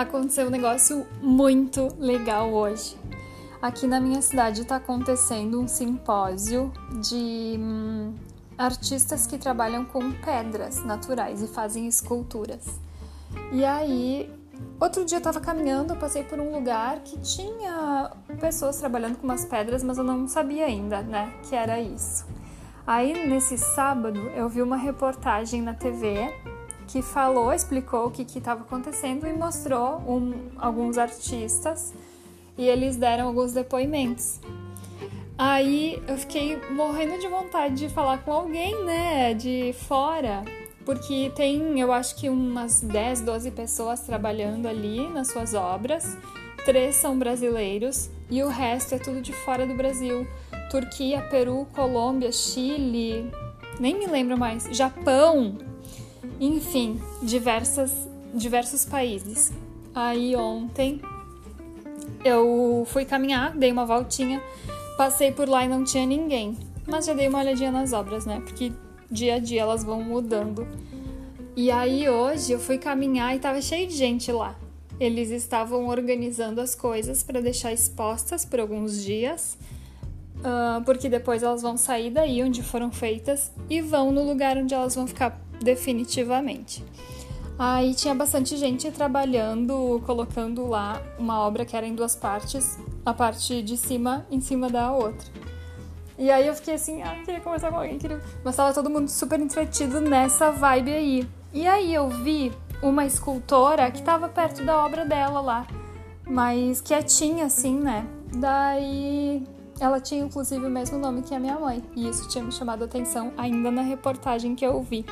aconteceu um negócio muito legal hoje. Aqui na minha cidade está acontecendo um simpósio de hum, artistas que trabalham com pedras naturais e fazem esculturas. E aí, outro dia eu estava caminhando, eu passei por um lugar que tinha pessoas trabalhando com umas pedras, mas eu não sabia ainda, né, que era isso. Aí, nesse sábado, eu vi uma reportagem na TV que falou, explicou o que estava acontecendo e mostrou um, alguns artistas e eles deram alguns depoimentos. Aí eu fiquei morrendo de vontade de falar com alguém, né, de fora, porque tem, eu acho que umas 10, 12 pessoas trabalhando ali nas suas obras. Três são brasileiros e o resto é tudo de fora do Brasil. Turquia, Peru, Colômbia, Chile, nem me lembro mais, Japão, enfim, diversas, diversos países. Aí ontem eu fui caminhar, dei uma voltinha, passei por lá e não tinha ninguém. Mas já dei uma olhadinha nas obras, né? Porque dia a dia elas vão mudando. E aí hoje eu fui caminhar e tava cheio de gente lá. Eles estavam organizando as coisas para deixar expostas por alguns dias, uh, porque depois elas vão sair daí onde foram feitas e vão no lugar onde elas vão ficar definitivamente. Aí tinha bastante gente trabalhando, colocando lá uma obra que era em duas partes, a parte de cima em cima da outra. E aí eu fiquei assim, ah, queria conversar com alguém, queria... mas tava todo mundo super entretido nessa vibe aí. E aí eu vi uma escultora que tava perto da obra dela lá, mas quietinha assim, né? Daí ela tinha inclusive o mesmo nome que a minha mãe, e isso tinha me chamado a atenção ainda na reportagem que eu vi.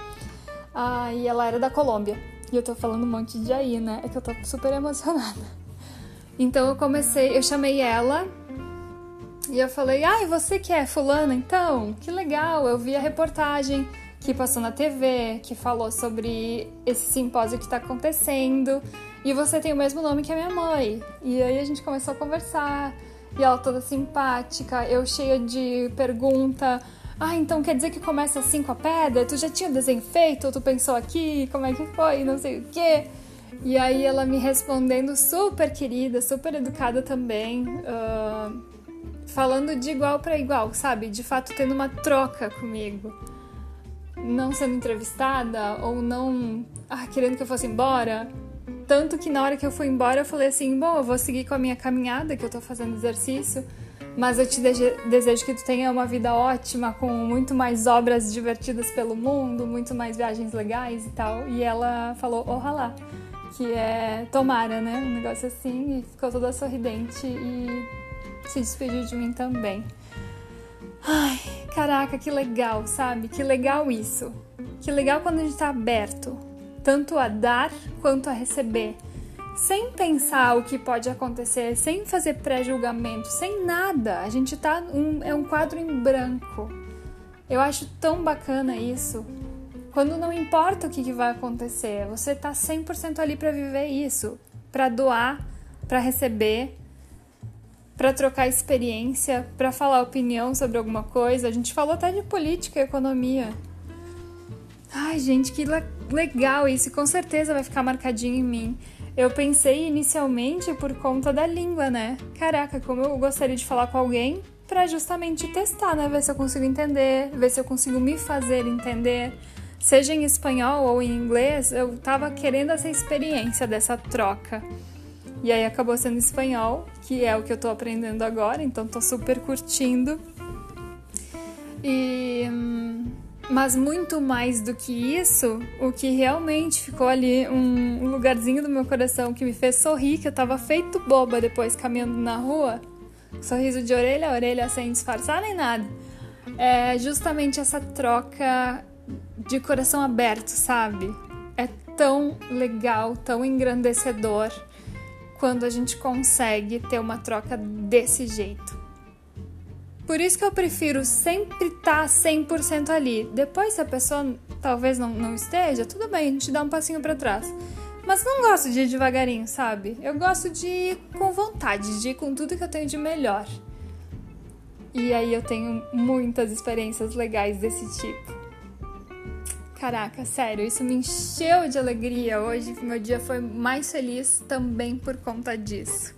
Ah, e ela era da Colômbia. E eu tô falando um monte de aí, né? É que eu tô super emocionada. Então eu comecei, eu chamei ela e eu falei: "Ai, você que é fulana então? Que legal, eu vi a reportagem que passou na TV, que falou sobre esse simpósio que tá acontecendo, e você tem o mesmo nome que a minha mãe". E aí a gente começou a conversar, e ela toda simpática, eu cheia de pergunta, ah, então quer dizer que começa assim com a pedra? Tu já tinha o desenho feito? Tu pensou aqui? Como é que foi? Não sei o quê. E aí ela me respondendo super querida, super educada também, uh, falando de igual para igual, sabe? De fato tendo uma troca comigo. Não sendo entrevistada ou não ah, querendo que eu fosse embora. Tanto que na hora que eu fui embora eu falei assim: bom, eu vou seguir com a minha caminhada, que eu tô fazendo exercício mas eu te desejo que tu tenha uma vida ótima, com muito mais obras divertidas pelo mundo, muito mais viagens legais e tal. E ela falou, ojalá, que é tomara, né? Um negócio assim, e ficou toda sorridente e se despediu de mim também. Ai, caraca, que legal, sabe? Que legal isso. Que legal quando a gente tá aberto, tanto a dar quanto a receber sem pensar o que pode acontecer, sem fazer pré-julgamento, sem nada. A gente tá um, é um quadro em branco. Eu acho tão bacana isso. Quando não importa o que, que vai acontecer, você tá 100% ali para viver isso, para doar, para receber, para trocar experiência, para falar opinião sobre alguma coisa. A gente falou até de política e economia. Ai, gente, que legal isso, com certeza vai ficar marcadinho em mim. Eu pensei inicialmente por conta da língua, né? Caraca, como eu gostaria de falar com alguém para justamente testar, né? Ver se eu consigo entender, ver se eu consigo me fazer entender. Seja em espanhol ou em inglês, eu tava querendo essa experiência dessa troca. E aí acabou sendo espanhol, que é o que eu tô aprendendo agora, então tô super curtindo. E hum, mas muito mais do que isso, o que realmente ficou ali um lugarzinho do meu coração que me fez sorrir, que eu tava feito boba depois caminhando na rua, sorriso de orelha a orelha sem disfarçar nem nada, é justamente essa troca de coração aberto, sabe? É tão legal, tão engrandecedor quando a gente consegue ter uma troca desse jeito. Por isso que eu prefiro sempre estar tá 100% ali. Depois, se a pessoa talvez não, não esteja, tudo bem, a gente dá um passinho para trás. Mas não gosto de ir devagarinho, sabe? Eu gosto de ir com vontade, de ir com tudo que eu tenho de melhor. E aí eu tenho muitas experiências legais desse tipo. Caraca, sério, isso me encheu de alegria hoje. Meu dia foi mais feliz também por conta disso.